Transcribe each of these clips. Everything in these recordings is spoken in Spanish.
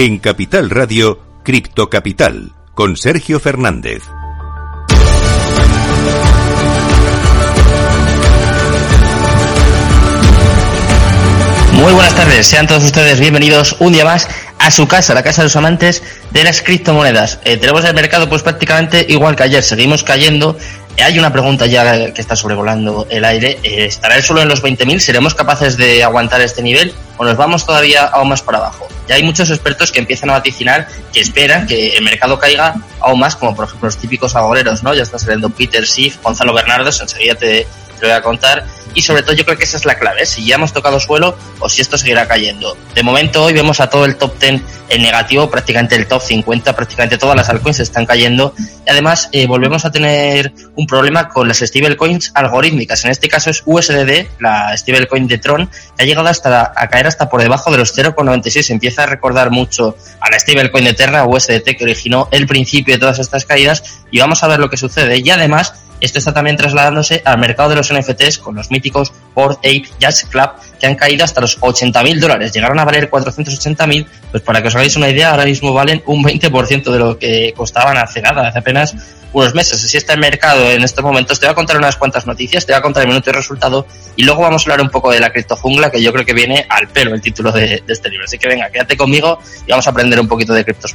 En Capital Radio, Cripto Capital, con Sergio Fernández. Muy buenas tardes, sean todos ustedes bienvenidos un día más a su casa, la casa de los amantes de las criptomonedas. Eh, tenemos el mercado pues prácticamente igual que ayer, seguimos cayendo hay una pregunta ya que está sobrevolando el aire. Eh, ¿Estará el suelo en los 20.000? ¿Seremos capaces de aguantar este nivel o nos vamos todavía aún más para abajo? Ya hay muchos expertos que empiezan a vaticinar que esperan que el mercado caiga aún más, como por ejemplo los típicos agoreros, ¿no? Ya está saliendo Peter Schiff, Gonzalo Bernardo, enseguida te lo voy a contar. Y sobre todo yo creo que esa es la clave, si ya hemos tocado suelo o si esto seguirá cayendo. De momento hoy vemos a todo el top 10 en negativo, prácticamente el top 50, prácticamente todas las altcoins están cayendo. Y además eh, volvemos a tener un problema con las stablecoins algorítmicas. En este caso es USDD, la stablecoin de Tron, que ha llegado hasta a caer hasta por debajo de los 0,96. Empieza a recordar mucho a la stablecoin de Terra, USDT, que originó el principio de todas estas caídas. Y vamos a ver lo que sucede. Y además esto está también trasladándose al mercado de los NFTs con los míticos Board Ape Jazz Club que han caído hasta los 80.000 dólares. Llegaron a valer 480.000, pues para que os hagáis una idea, ahora mismo valen un 20% de lo que costaban hace nada, hace apenas unos meses. Así está el mercado en estos momentos. Te voy a contar unas cuantas noticias, te voy a contar el minuto de resultado y luego vamos a hablar un poco de la criptojungla, que yo creo que viene al pelo el título de, este libro. Así que venga, quédate conmigo y vamos a aprender un poquito de criptos.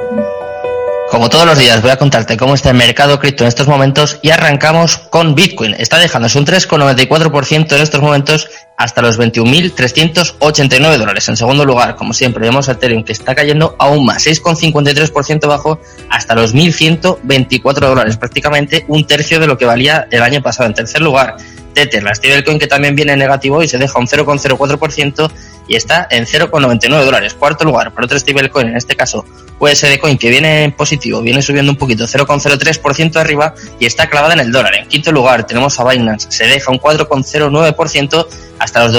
Como todos los días voy a contarte cómo está el mercado cripto en estos momentos y arrancamos con Bitcoin. Está dejándose un 3,94% en estos momentos hasta los 21.389 dólares. En segundo lugar, como siempre, vemos a Ethereum que está cayendo aún más, 6,53% bajo hasta los 1.124 dólares, prácticamente un tercio de lo que valía el año pasado. En tercer lugar, Tether, la stablecoin que también viene negativo y se deja un 0,04% y está en 0,99 dólares. Cuarto lugar, para otro stablecoin, en este caso USD Coin, que viene en positivo, viene subiendo un poquito, 0,03% arriba y está clavada en el dólar. En quinto lugar tenemos a Binance, se deja un 4,09% hasta los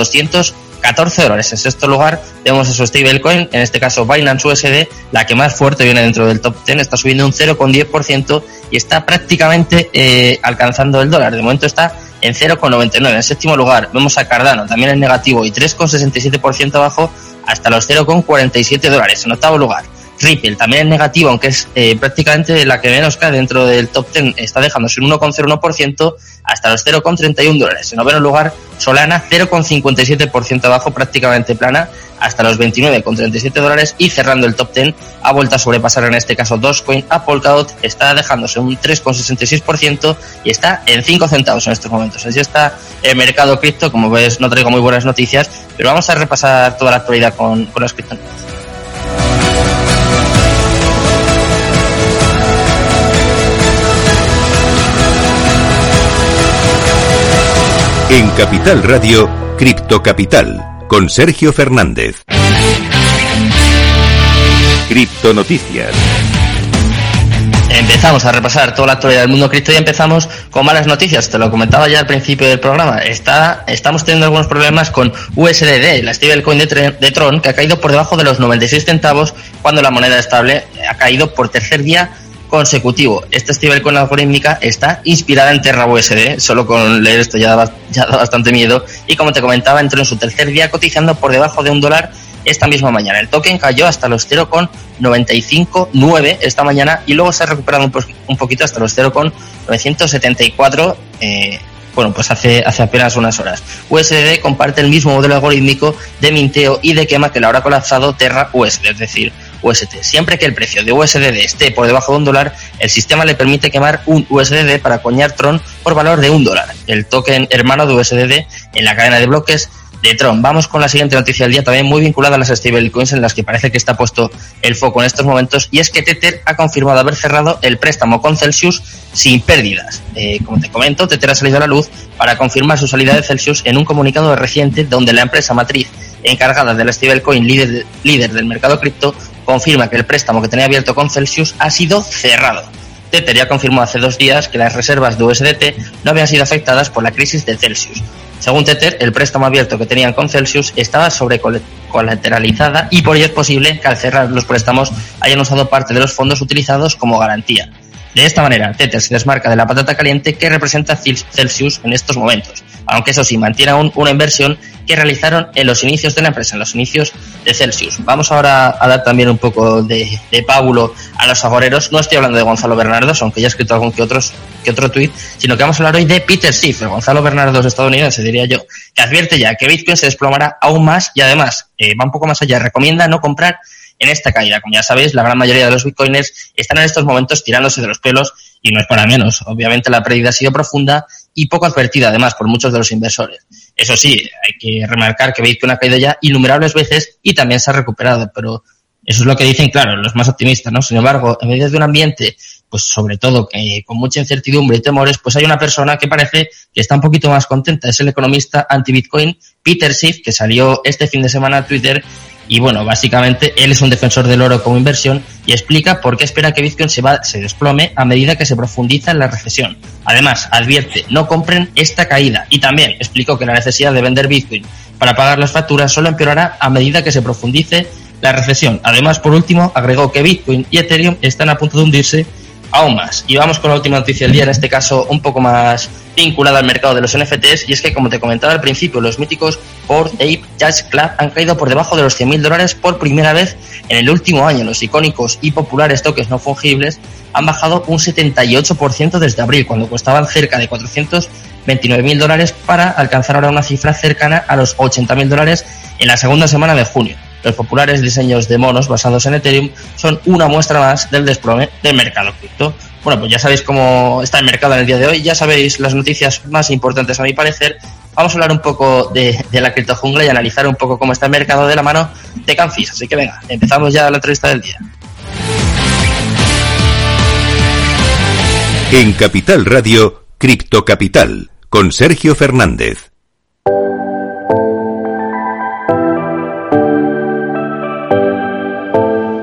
214 dólares. En sexto lugar tenemos a su stablecoin, en este caso Binance USD, la que más fuerte viene dentro del top 10, está subiendo un 0,10% y está prácticamente eh, alcanzando el dólar. De momento está en 0,99. En séptimo lugar vemos a Cardano, también en negativo y 3,67% abajo hasta los 0,47 dólares. En octavo lugar, Ripple también en negativo, aunque es eh, prácticamente la que menos cae dentro del top 10, está dejándose un 1,01% hasta los 0,31 dólares. En noveno lugar, Solana 0,57% abajo, prácticamente plana, hasta los 29,37 dólares y cerrando el top 10 ha vuelto a sobrepasar en este caso Dogecoin a Polkadot, está dejándose un 3,66% y está en 5 centavos en estos momentos. Así está el mercado cripto, como ves no traigo muy buenas noticias, pero vamos a repasar toda la actualidad con, con las criptomonedas. En Capital Radio, Cripto Capital, con Sergio Fernández. Cripto Noticias. Empezamos a repasar toda la actualidad del mundo cripto y empezamos con malas noticias. Te lo comentaba ya al principio del programa. Está, estamos teniendo algunos problemas con USDD, la stablecoin de, de Tron, que ha caído por debajo de los 96 centavos cuando la moneda estable ha caído por tercer día consecutivo. Esta stablecoin algorítmica está inspirada en Terra USD, solo con leer esto ya da, bastante miedo. Y como te comentaba, entró en su tercer día cotizando por debajo de un dólar esta misma mañana. El token cayó hasta los 0,959 esta mañana y luego se ha recuperado un, poquito hasta los 0,974. Eh, bueno, pues hace, hace apenas unas horas. USD comparte el mismo modelo algorítmico de minteo y de quema que la ahora colapsado Terra USD, es decir, UST. Siempre que el precio de USDD esté por debajo de un dólar, el sistema le permite quemar un USDD para coñar Tron por valor de un dólar. El token hermano de USDD en la cadena de bloques de Tron. Vamos con la siguiente noticia del día, también muy vinculada a las stablecoins en las que parece que está puesto el foco en estos momentos, y es que Tether ha confirmado haber cerrado el préstamo con Celsius sin pérdidas. Eh, como te comento, Tether ha salido a la luz para confirmar su salida de Celsius en un comunicado reciente donde la empresa matriz encargada del stablecoin líder, líder del mercado cripto confirma que el préstamo que tenía abierto con Celsius ha sido cerrado. Tether ya confirmó hace dos días que las reservas de USDT no habían sido afectadas por la crisis de Celsius. Según Tether, el préstamo abierto que tenían con Celsius estaba sobrecolateralizada y por ello es posible que al cerrar los préstamos hayan usado parte de los fondos utilizados como garantía. De esta manera, Tether se desmarca de la patata caliente que representa Celsius en estos momentos, aunque eso sí, mantiene aún una inversión que realizaron en los inicios de la empresa, en los inicios de Celsius. Vamos ahora a dar también un poco de, de pábulo a los agoreros. No estoy hablando de Gonzalo Bernardos, aunque ya he escrito algún que, otros, que otro tuit, sino que vamos a hablar hoy de Peter Schiff, el Gonzalo Bernardos estadounidense, diría yo, que advierte ya que Bitcoin se desplomará aún más y además eh, va un poco más allá, recomienda no comprar en esta caída. Como ya sabéis, la gran mayoría de los bitcoiners están en estos momentos tirándose de los pelos y no es para menos. Obviamente la pérdida ha sido profunda y poco advertida además por muchos de los inversores. Eso sí, hay que remarcar que Bitcoin ha caído ya innumerables veces y también se ha recuperado, pero eso es lo que dicen, claro, los más optimistas, ¿no? Sin embargo, en medio de un ambiente, pues sobre todo con mucha incertidumbre y temores, pues hay una persona que parece que está un poquito más contenta. Es el economista anti-Bitcoin Peter Schiff, que salió este fin de semana a Twitter y bueno, básicamente él es un defensor del oro como inversión y explica por qué espera que Bitcoin se, va, se desplome a medida que se profundiza en la recesión. Además, advierte, no compren esta caída y también explicó que la necesidad de vender Bitcoin para pagar las facturas solo empeorará a medida que se profundice la recesión. Además, por último, agregó que Bitcoin y Ethereum están a punto de hundirse aún más. Y vamos con la última noticia del día, en este caso un poco más vinculada al mercado de los NFTs, y es que, como te comentaba al principio, los míticos Bored Ape Jazz Club han caído por debajo de los 100.000 dólares por primera vez en el último año. Los icónicos y populares toques no fungibles han bajado un 78% desde abril, cuando costaban cerca de 429.000 dólares para alcanzar ahora una cifra cercana a los 80.000 dólares en la segunda semana de junio. Los populares diseños de monos basados en Ethereum son una muestra más del desplome del mercado cripto. Bueno, pues ya sabéis cómo está el mercado en el día de hoy, ya sabéis las noticias más importantes a mi parecer. Vamos a hablar un poco de, la criptojungla y analizar un poco cómo está el mercado de la mano de Canfis. Así que venga, empezamos ya la entrevista del día. En Capital Radio, Cripto Capital, con Sergio Fernández.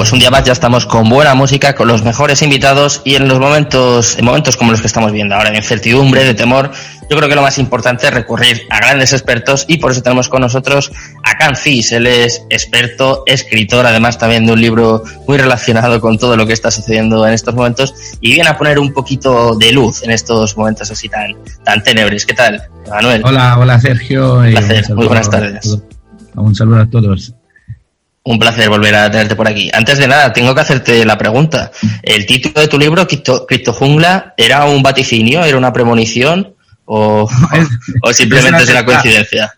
Pues un día más ya estamos con buena música, con los mejores invitados y en los momentos, en momentos como los que estamos viendo ahora, de incertidumbre, de temor, yo creo que lo más importante es recurrir a grandes expertos y por eso tenemos con nosotros a Can Fis. Él es experto, escritor, además también de un libro muy relacionado con todo lo que está sucediendo en estos momentos y viene a poner un poquito de luz en estos momentos así tan, tan tenebres. ¿Qué tal, Manuel? Hola, hola Sergio. Un placer, muy buenas tardes. Un saludo a todos. Un placer volver a tenerte por aquí. Antes de nada, tengo que hacerte la pregunta. ¿El título de tu libro, Cripto, Jungla, era un vaticinio, era una premonición o, simplemente es, una coincidencia?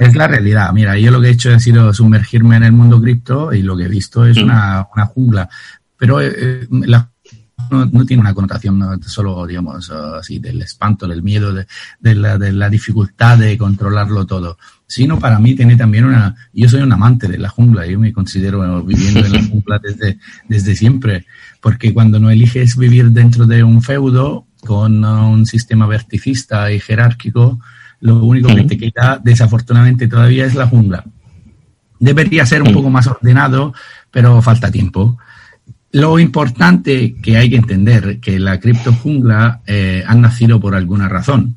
Es la realidad. Mira, yo lo que he hecho ha sido sumergirme en el mundo cripto y lo que he visto es mm. una, jungla. Pero eh, eh, no, tiene una connotación solo, digamos, así del espanto, del miedo, de, la, de la dificultad de controlarlo todo sino para mí tiene también una, yo soy un amante de la jungla, yo me considero viviendo en la jungla desde, desde siempre, porque cuando no eliges vivir dentro de un feudo con un sistema verticista y jerárquico, lo único que te queda desafortunadamente todavía es la jungla. Debería ser un poco más ordenado, pero falta tiempo. Lo importante que hay que entender que la cripto jungla eh, ha nacido por alguna razón.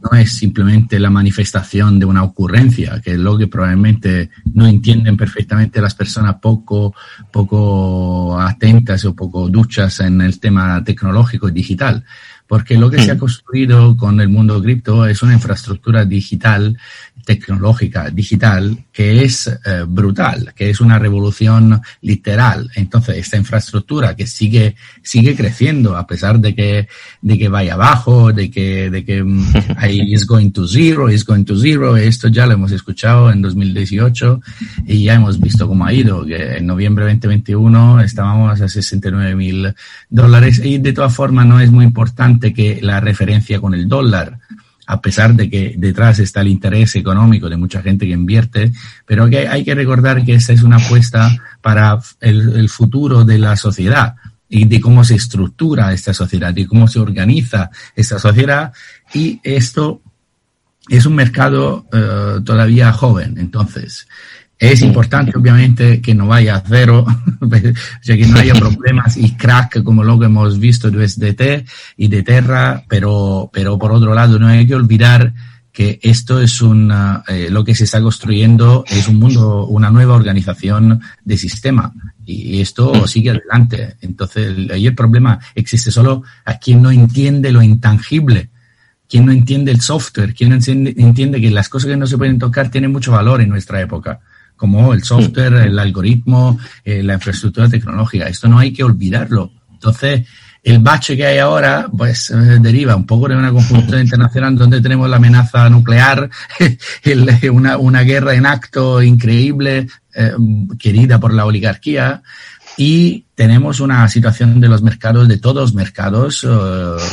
No es simplemente la manifestación de una ocurrencia, que es lo que probablemente no entienden perfectamente las personas poco, poco atentas o poco duchas en el tema tecnológico y digital. Porque lo que se ha hmm. construido con el mundo cripto es una infraestructura digital, tecnológica, digital, que es eh, brutal, que es una revolución literal. Entonces, esta infraestructura que sigue, sigue creciendo a pesar de que, de que vaya abajo, de que, de que mm, ahí is going to zero, is going to zero. Esto ya lo hemos escuchado en 2018 y ya hemos visto cómo ha ido, que en noviembre 2021 estábamos a 69 mil dólares y de todas formas no es muy importante que la referencia con el dólar a pesar de que detrás está el interés económico de mucha gente que invierte, pero que hay que recordar que esta es una apuesta para el, futuro de la sociedad y de cómo se estructura esta sociedad y cómo se organiza esta sociedad. Y esto es un mercado eh, todavía joven, entonces es importante, obviamente, que no vaya a cero, o sea, que no haya problemas y crack como lo que hemos visto de SDT y de Terra, pero, pero por otro lado, no hay que olvidar que esto es una, eh, lo que se está construyendo es un mundo, una nueva organización de sistema y esto sigue adelante. Entonces, ahí el problema existe solo a quien no entiende lo intangible, quien no entiende el software, quien no entiende que las cosas que no se pueden tocar tienen mucho valor en nuestra época como el software, el algoritmo, eh, la infraestructura tecnológica. Esto no hay que olvidarlo. Entonces, el bache que hay ahora, pues eh, deriva un poco de una conjuntura internacional donde tenemos la amenaza nuclear, una, una, guerra en acto increíble, eh, querida por la oligarquía, y tenemos una situación de los mercados, de todos los mercados,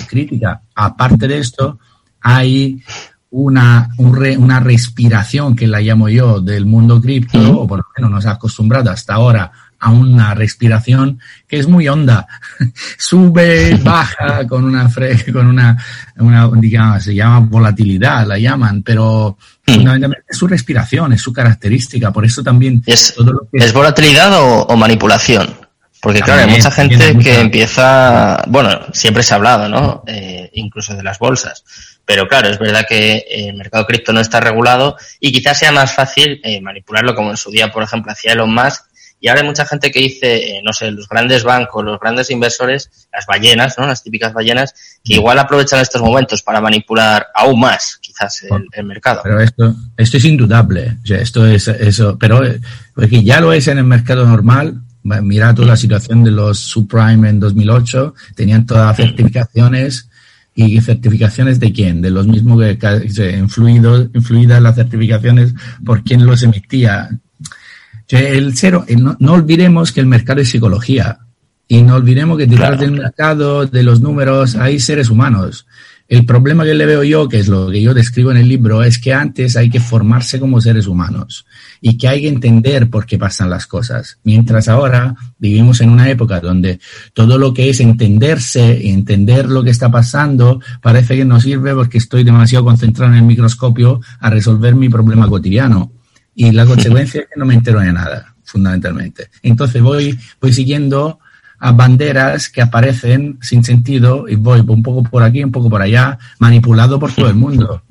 crítica. Aparte de esto, hay una, una respiración, que la llamo yo, del mundo cripto, o por lo menos nos ha acostumbrado hasta ahora a una respiración que es muy honda. Sube, baja con una, con una, una, digamos, se llama volatilidad, la llaman, pero fundamentalmente es su respiración, es su característica. Por eso también. ¿Es, ¿es volatilidad o, manipulación? Porque claro, hay mucha gente que empieza, bueno, siempre se ha hablado, ¿no? Eh, incluso de las bolsas pero claro, es verdad que el mercado cripto no está regulado y quizás sea más fácil eh, manipularlo como en su día, por ejemplo, hacía Elon Musk. Y ahora hay mucha gente que dice, eh, no sé, los grandes bancos, los grandes inversores, las ballenas, ¿no? Las típicas ballenas, que igual aprovechan estos momentos para manipular aún más, quizás, el, mercado. Pero esto, esto es indudable. O sea, esto es eso. Pero eh, porque ya lo es en el mercado normal. Mira toda la situación de los subprime en 2008. Tenían todas las certificaciones ¿Y certificaciones de quién? De los mismos que influido, influidas las certificaciones por quién los emitía. El cero, no, no, olvidemos que el mercado es psicología y no olvidemos que detrás del mercado, de los números, hay seres humanos. El problema que le veo yo, que es lo que yo describo en el libro, es que antes hay que formarse como seres humanos y que hay que entender por qué pasan las cosas. Mientras ahora vivimos en una época donde todo lo que es entenderse y entender lo que está pasando parece que no sirve porque estoy demasiado concentrado en el microscopio a resolver mi problema cotidiano. Y la consecuencia es que no me entero de nada, fundamentalmente. Entonces voy, voy siguiendo a banderas que aparecen sin sentido y voy un poco por aquí, un poco por allá, manipulado por todo el mundo.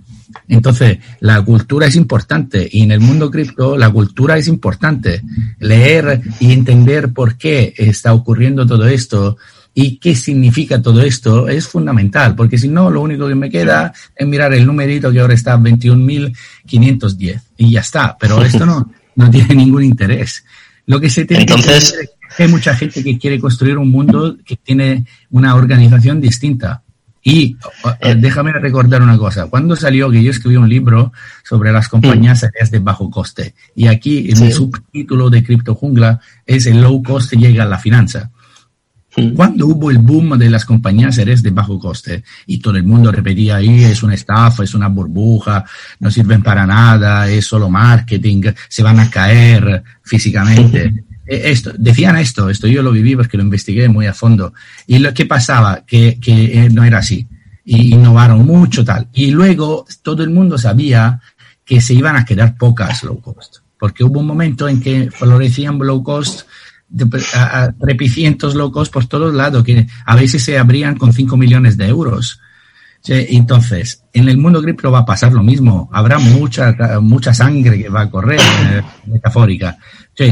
Entonces, la cultura es importante y en el mundo cripto la cultura es importante. Leer y entender por qué está ocurriendo todo esto y qué significa todo esto es fundamental, porque si no, lo único que me queda es mirar el numerito que ahora está 21.510 y ya está, pero esto no, no tiene ningún interés. Lo que se tiene Entonces, que hay mucha gente que quiere construir un mundo que tiene una organización distinta. Y eh, déjame recordar una cosa. Cuando salió que yo escribí un libro sobre las compañías aéreas de bajo coste, y aquí en el subtítulo de Cripto Jungla es el low cost llega a la finanza. Cuando hubo el boom de las compañías aéreas de bajo coste y todo el mundo repetía ahí es una estafa, es una burbuja, no sirven para nada, es solo marketing, se van a caer físicamente. Eh, esto, decían esto, esto yo lo viví porque lo investigué muy a fondo. Y lo que pasaba, que, eh, no era así. Y innovaron mucho tal. Y luego todo el mundo sabía que se iban a quedar pocas low cost. Porque hubo un momento en que florecían low cost, trepicientos low cost por todos lados, que a veces se abrían con 5 millones de euros. Entonces, en el mundo cripto va a pasar lo mismo. Habrá mucha, mucha sangre que va a correr, eh, metafórica.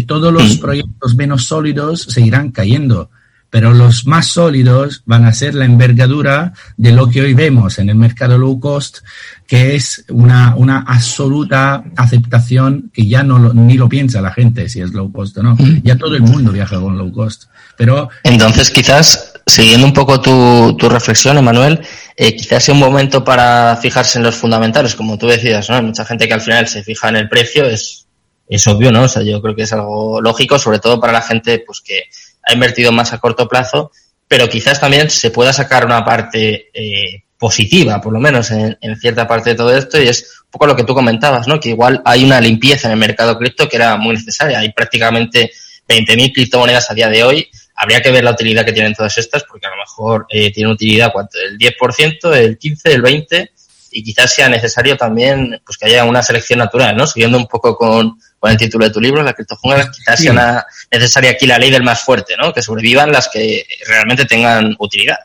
Todos los proyectos menos sólidos se irán cayendo. pero los más sólidos van a ser la envergadura de lo que hoy vemos en el mercado low cost, que es una, una absoluta aceptación que ya no ni lo piensa la gente si es low cost o no. Ya todo el mundo viaja con low cost. Pero entonces quizás siguiendo un poco tu, tu reflexión, Emanuel, eh, quizás sea un momento para fijarse en los fundamentales, como tú decías, ¿no? Hay mucha gente que al final se fija en el precio, es, es obvio, ¿no? O sea, yo creo que es algo lógico, sobre todo para la gente pues que ha invertido más a corto plazo, pero quizás también se pueda sacar una parte eh, positiva, por lo menos en, cierta parte de todo esto, y es un poco lo que tú comentabas, ¿no? Que igual hay una limpieza en el mercado cripto que era muy necesaria. Hay prácticamente 20.000 criptomonedas a día de hoy. Habría que ver la utilidad que tienen todas estas, porque a lo mejor eh, tienen utilidad cuánto, el 10%, el 15%, el 20%, y quizás sea necesario también pues que haya una selección natural, ¿no? Siguiendo un poco con, con el título de tu libro, la criptojungla, quizás sea necesaria aquí la ley del más fuerte, ¿no? Que sobrevivan las que realmente tengan utilidad.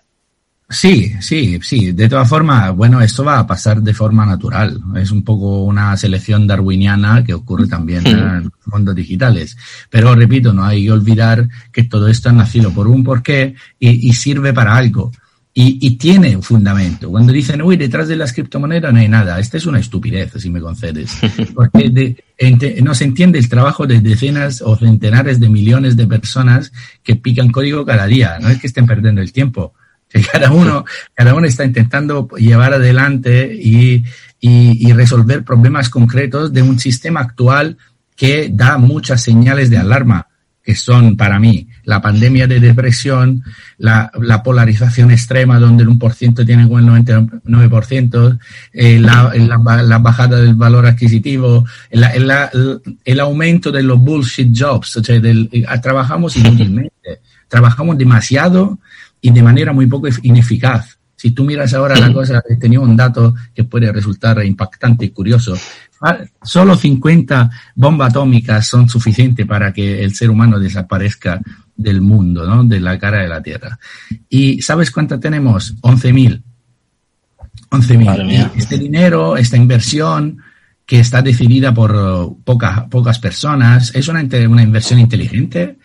Sí, sí, sí. De todas formas, bueno, esto va a pasar de forma natural. Es un poco una selección darwiniana que ocurre también en los mundos digitales. Pero repito, no hay que olvidar que todo esto ha nacido por un porqué y, y sirve para algo. Y, y, tiene un fundamento. Cuando dicen, uy, detrás de las criptomonedas no hay nada, esta es una estupidez, si me concedes. Porque de, no se entiende el trabajo de decenas o centenares de millones de personas que pican código cada día. No es que estén perdiendo el tiempo que cada uno, cada uno está intentando llevar adelante y, y, resolver problemas concretos de un sistema actual que da muchas señales de alarma, que son para mí la pandemia de depresión, la, la polarización extrema donde el 1% tiene con el 99%, eh, la, la, la, bajada del valor adquisitivo, el, el, aumento de los bullshit jobs, o sea, del, eh, trabajamos inútilmente, trabajamos demasiado y de manera muy poco ineficaz. Si tú miras ahora la cosa, he tenido un dato que puede resultar impactante y curioso. Ah, solo 50 bombas atómicas son suficientes para que el ser humano desaparezca del mundo, ¿no? de la cara de la Tierra. ¿Y sabes cuántas tenemos? 11.000. 11.000. Este dinero, esta inversión que está decidida por pocas, pocas personas, ¿es una, una inversión inteligente?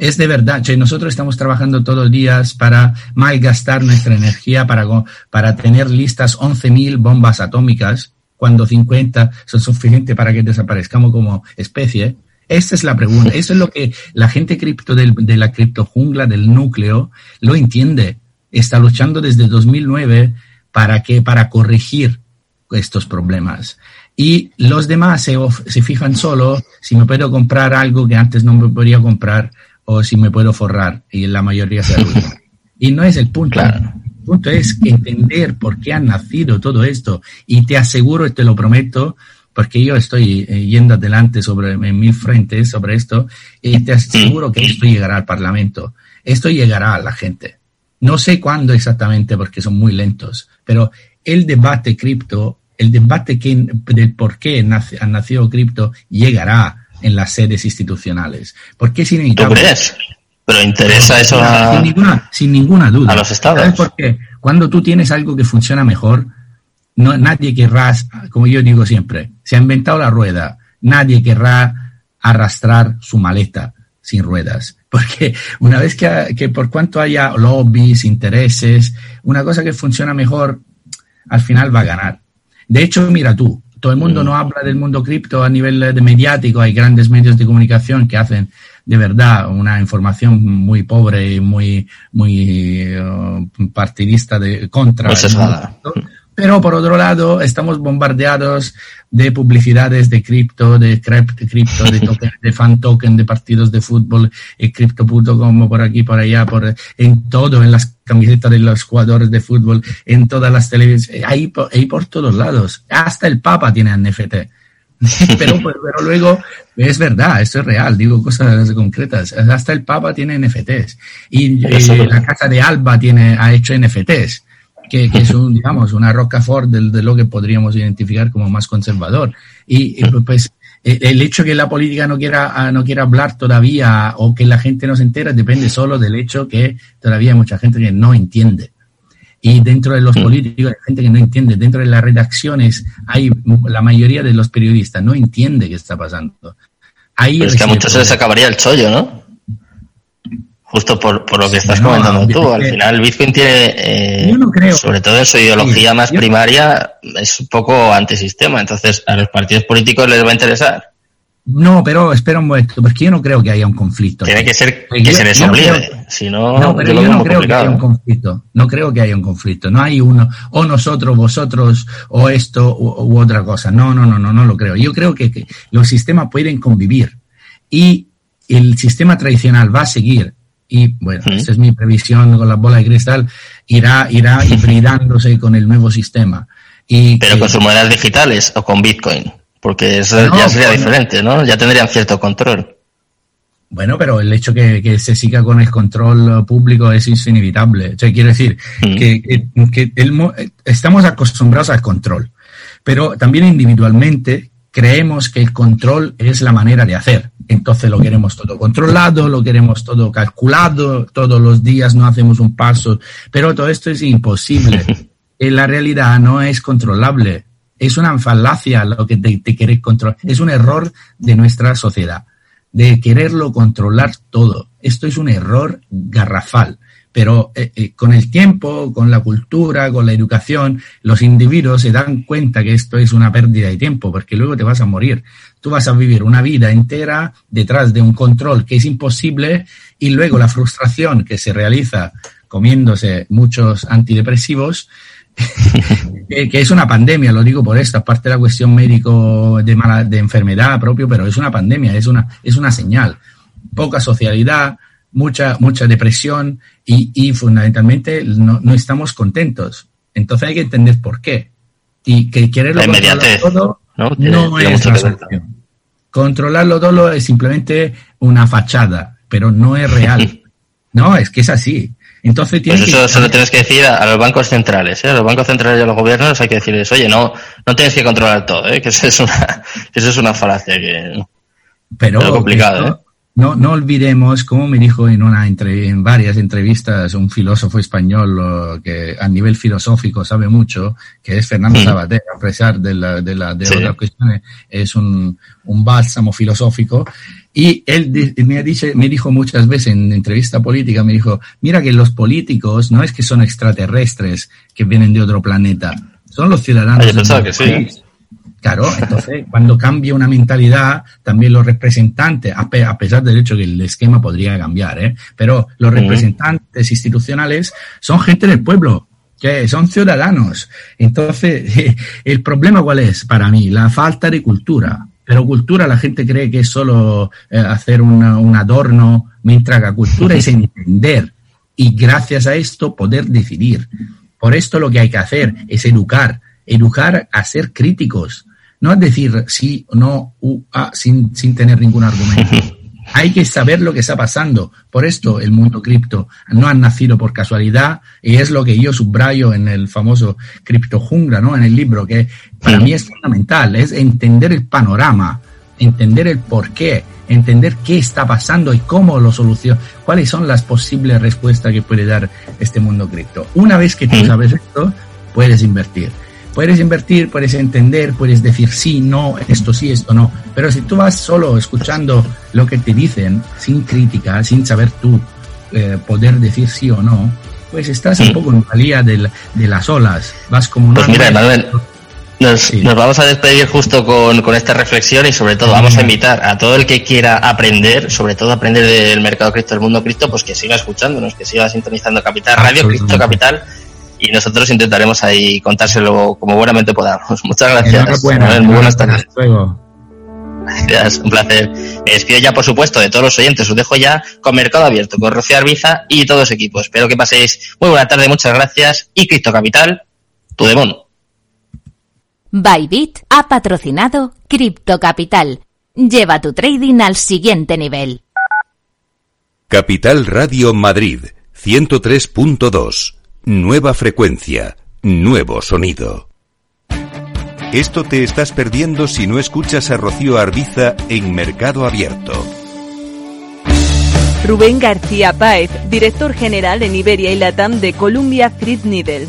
es de verdad, che, nosotros estamos trabajando todos los días para malgastar nuestra energía, para, para tener listas 11.000 bombas atómicas, cuando 50 son suficientes para que desaparezcamos como especie. Esta es la pregunta. Eso es lo que la gente cripto del, de la criptojungla del núcleo lo entiende. Está luchando desde 2009 para que, para corregir estos problemas. Y los demás se, se fijan solo si me puedo comprar algo que antes no me podría comprar o si me puedo forrar y la mayoría se Y no es el punto. El punto es entender por qué ha nacido todo esto. Y te aseguro y te lo prometo, porque yo estoy eh, yendo adelante sobre, en mil frentes sobre esto, y te aseguro que esto llegará al Parlamento. Esto llegará a la gente. No sé cuándo exactamente porque son muy lentos, pero el debate cripto, el debate que, del por qué nace, ha nacido cripto llegará en las sedes institucionales. Porque es inevitable. ¿Tú crees? Pero interesa eso a... Sin ninguna, sin ninguna duda. A los estados. ¿Sabes por qué? Cuando tú tienes algo que funciona mejor, no, nadie querrá, como yo digo siempre, se ha inventado la rueda, nadie querrá arrastrar su maleta sin ruedas. Porque una vez que, que por cuanto haya lobbies, intereses, una cosa que funciona mejor, al final va a ganar. De hecho, mira tú, todo el mundo no habla del mundo cripto a nivel de mediático, hay grandes medios de comunicación que hacen de verdad una información muy pobre y muy, muy uh, partidista de contra. Pues pero por otro lado, estamos bombardeados de publicidades de cripto, de cripto, de, token, de fan token, de partidos de fútbol, y cripto.com por aquí, por allá, por, en todo, en las camisetas de los jugadores de fútbol, en todas las televisiones, ahí, ahí por todos lados. Hasta el Papa tiene NFT. pero, pero luego es verdad, esto es real, digo cosas concretas. Hasta el Papa tiene NFTs y, y la casa de Alba tiene, ha hecho NFTs que, es un, digamos, una rocafort de, de, lo que podríamos identificar como más conservador. Y, pues eh, el hecho que la política no quiera, ah, no quiera hablar todavía o que la gente no se entera depende solo del hecho que todavía hay mucha gente que no entiende. Y dentro de los mm. políticos hay gente que no entiende. Dentro de las redacciones hay la mayoría de los periodistas no entiende qué está pasando. Ahí es que a muchos se les acabaría el chollo, ¿no? Justo por, por lo que estás comentando tú. Al final, Bitcoin tiene, eh, sobre todo en su ideología más primaria, es un poco antisistema. Entonces, a los partidos políticos les va a interesar. No, pero espera un momento, porque yo no creo que haya un conflicto. Tiene que ser que se les obligue. Si no, no, pero yo, no creo que haya un conflicto. No creo que haya un conflicto. No hay uno, o nosotros, vosotros, o esto, u, otra cosa. No, no, no, no, no lo creo. Yo creo que, que los sistemas pueden convivir y el sistema tradicional va a seguir y bueno, esa es mi previsión con la bola de cristal, irá, irá hibridándose con el nuevo sistema. Y Pero con sus monedas digitales o con Bitcoin, porque eso ya sería diferente, ¿no? Ya tendrían cierto control. Bueno, pero el hecho que, que se siga con el control público es inevitable. O sea, quiero decir que, que el, estamos acostumbrados al control, pero también individualmente creemos que el control es la manera de hacer. Entonces lo queremos todo controlado, lo queremos todo calculado, todos los días no hacemos un paso, pero todo esto es imposible. En la realidad no es controlable. Es una falacia lo que te, te controlar. Es un error de nuestra sociedad, de quererlo controlar todo. Esto es un error garrafal. Pero eh, eh, con el tiempo, con la cultura, con la educación, los individuos se dan cuenta que esto es una pérdida de tiempo, porque luego te vas a morir. Tú vas a vivir una vida entera detrás de un control que es imposible y luego la frustración que se realiza comiéndose muchos antidepresivos, que es una pandemia, lo digo por esto, aparte de la cuestión médico de, mala, de enfermedad propio, pero es una pandemia, es una, es una señal. Poca socialidad, mucha, mucha depresión y, y fundamentalmente no, no, estamos contentos. Entonces hay que entender por qué. Y que quererlo controlar todo no, no es la solución. Controlarlo todo es simplemente una fachada, pero no es real. no, es que es así. Entonces pues eso lo tienes que decir a, los bancos centrales, ¿eh? a los bancos centrales y a los gobiernos hay que decirles, oye, no, no tienes que controlar todo, ¿eh? que eso es una, que eso es una falacia que pero es complicado. ¿eh? No, no olvidemos, como me dijo en, una en varias entrevistas un filósofo español que a nivel filosófico sabe mucho, que es Fernando mm. Sabater, a pesar de, la, de, la, de otras cuestiones, es un, un bálsamo filosófico. Y él me, dice, me dijo muchas veces en entrevista política, me dijo, mira que los políticos no es que son extraterrestres que vienen de otro planeta, son los ciudadanos. Ah, que sí. Claro, entonces cuando cambia una mentalidad, también los representantes, a, pesar del hecho que el esquema podría cambiar, ¿eh? pero los representantes institucionales son gente del pueblo, que son ciudadanos. Entonces, el problema cuál es para mí? La falta de cultura. Pero cultura la gente cree que es solo eh, hacer un adorno, mientras que cultura es entender y gracias a esto poder decidir. Por esto lo que hay que hacer es educar, educar a ser críticos, no es decir sí o no, u, a, sin, sin tener ningún argumento. Hay que saber lo que está pasando. Por esto el mundo cripto no ha nacido por casualidad y es lo que yo subrayo en el famoso cripto jungla, ¿no? En el libro, que para mí es fundamental, es entender el panorama, entender el por qué, entender qué está pasando y cómo lo soluciona, cuáles son las posibles respuestas que puede dar este mundo cripto. Una vez que tú sabes esto, puedes invertir. Puedes invertir, puedes entender, puedes decir sí, no, esto sí, esto no. Pero si tú vas solo escuchando lo que te dicen, sin crítica, sin saber tú eh, poder decir sí o no, pues estás un poco en valía de, de las olas. Vas como Pues mira, Manuel, nos, nos, vamos a despedir justo con, con, esta reflexión y sobre todo vamos a invitar a todo el que quiera aprender, sobre todo aprender del mercado cripto, del mundo cripto, pues que siga escuchándonos, que siga sintonizando Capital Radio, Cripto Capital y nosotros intentaremos ahí contárselo como buenamente podamos. Muchas gracias. muy buenas tardes. Gracias, un placer. Me despido ya, por supuesto, de todos los oyentes. Os dejo ya con Mercado Abierto, con Rocío Arbiza y todos los equipos. Espero que paséis muy buena tarde, muchas gracias. Y Cristo Capital, tu demon. Bybit ha patrocinado Cripto Capital. Lleva tu trading al siguiente nivel. Capital Radio Madrid, 103.2. Nueva frecuencia, nuevo sonido. Esto te estás perdiendo si no escuchas a Rocío Arbiza en Mercado Abierto. Rubén García Páez, director general en Iberia y Latam de Columbia Threadneedle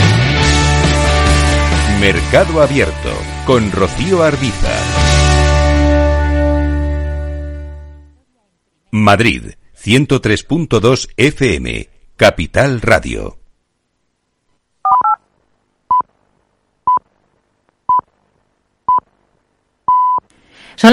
Mercado Abierto con Rocío Arbiza. Madrid, 103.2 FM, Capital Radio.